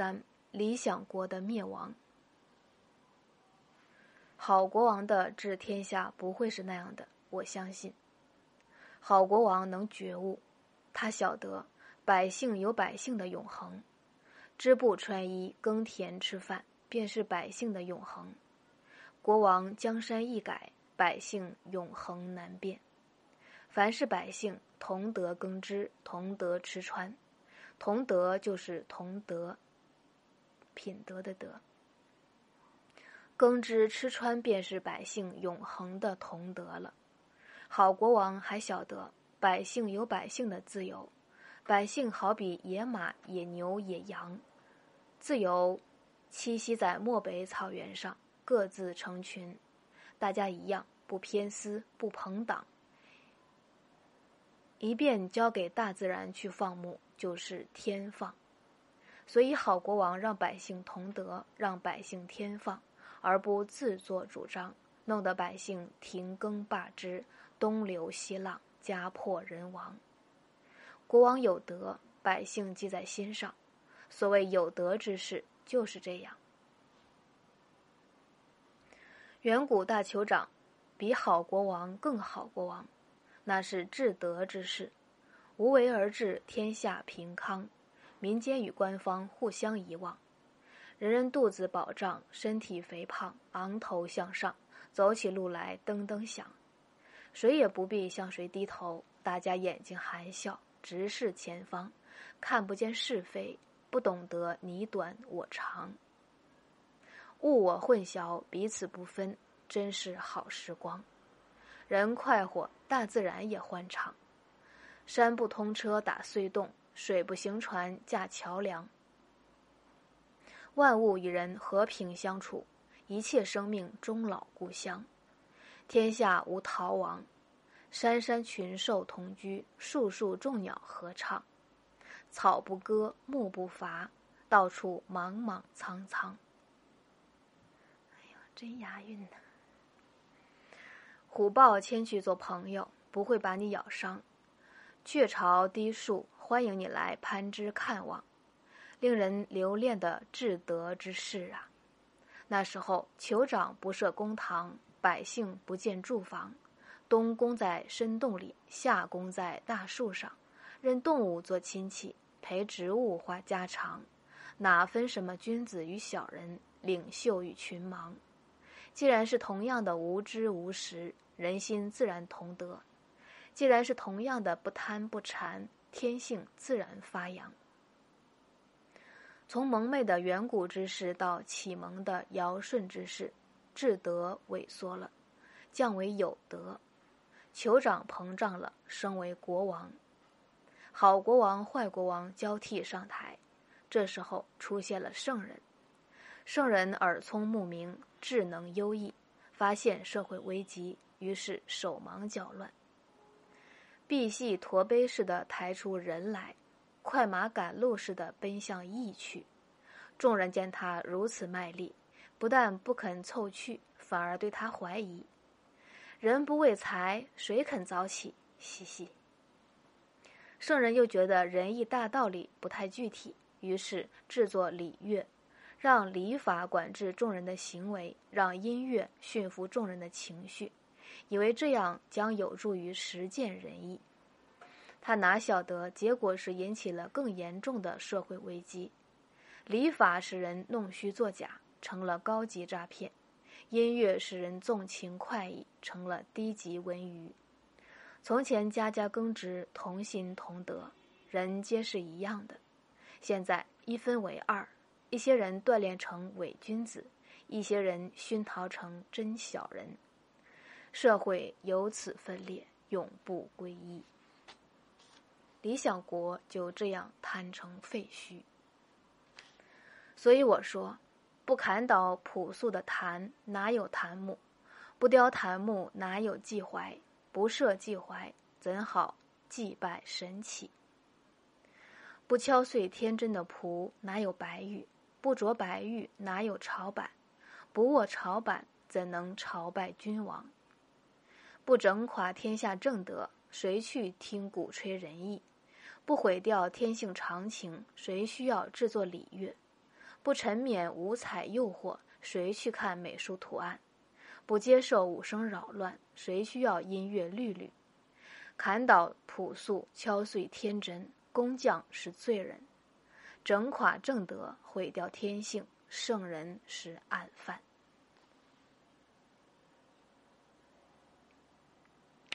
三：理想国的灭亡。好国王的治天下不会是那样的，我相信。好国王能觉悟，他晓得百姓有百姓的永恒，织布穿衣、耕田吃饭，便是百姓的永恒。国王江山易改，百姓永恒难变。凡是百姓同德耕织，同德吃穿，同德就是同德，品德的德。耕织吃穿便是百姓永恒的同德了。好国王还晓得百姓有百姓的自由，百姓好比野马、野牛、野羊，自由栖息在漠北草原上，各自成群，大家一样，不偏私，不朋党，一便交给大自然去放牧，就是天放。所以好国王让百姓同德，让百姓天放。而不自作主张，弄得百姓停耕罢之，东流西浪，家破人亡。国王有德，百姓记在心上。所谓有德之士，就是这样。远古大酋长比好国王更好国王，那是至德之士，无为而治，天下平康，民间与官方互相遗忘。人人肚子饱胀，身体肥胖，昂头向上，走起路来噔噔响。谁也不必向谁低头，大家眼睛含笑，直视前方，看不见是非，不懂得你短我长，物我混淆，彼此不分，真是好时光。人快活，大自然也欢畅。山不通车打隧洞，水不行船架桥梁。万物与人和平相处，一切生命终老故乡。天下无逃亡，山山群兽同居，树树众鸟合唱，草不割，木不伐，到处莽莽苍苍。哎呀，真押韵呢！虎豹迁去做朋友，不会把你咬伤；雀巢低树，欢迎你来攀枝看望。令人留恋的至德之事啊！那时候，酋长不设公堂，百姓不建住房，冬宫在深洞里，夏宫在大树上，任动物做亲戚，陪植物话家常，哪分什么君子与小人，领袖与群盲？既然是同样的无知无识，人心自然同德；既然是同样的不贪不馋，天性自然发扬。从蒙昧的远古之世到启蒙的尧舜之世，至德萎缩了，降为有德，酋长膨胀了，升为国王。好国王、坏国王交替上台，这时候出现了圣人。圣人耳聪目明，智能优异，发现社会危机，于是手忙脚乱，赑屃驼背似的抬出人来。快马赶路似的奔向义去，众人见他如此卖力，不但不肯凑去，反而对他怀疑。人不为财，谁肯早起？嘻嘻。圣人又觉得仁义大道理不太具体，于是制作礼乐，让礼法管制众人的行为，让音乐驯服众人的情绪，以为这样将有助于实践仁义。他哪晓得，结果是引起了更严重的社会危机。礼法使人弄虚作假，成了高级诈骗；音乐使人纵情快意，成了低级文娱。从前家家耕织，同心同德，人皆是一样的。现在一分为二，一些人锻炼成伪君子，一些人熏陶成真小人。社会由此分裂，永不归一。理想国就这样摊成废墟。所以我说，不砍倒朴素的檀，哪有檀木；不雕檀木，哪有祭怀；不设祭怀，怎好祭拜神祇？不敲碎天真的璞，哪有白玉；不琢白玉，哪有朝板；不握朝板，怎能朝拜君王？不整垮天下正德，谁去听鼓吹仁义？不毁掉天性常情，谁需要制作礼乐？不沉湎五彩诱惑，谁去看美术图案？不接受五声扰乱，谁需要音乐律律？砍倒朴素，敲碎天真，工匠是罪人，整垮正德，毁掉天性，圣人是案犯。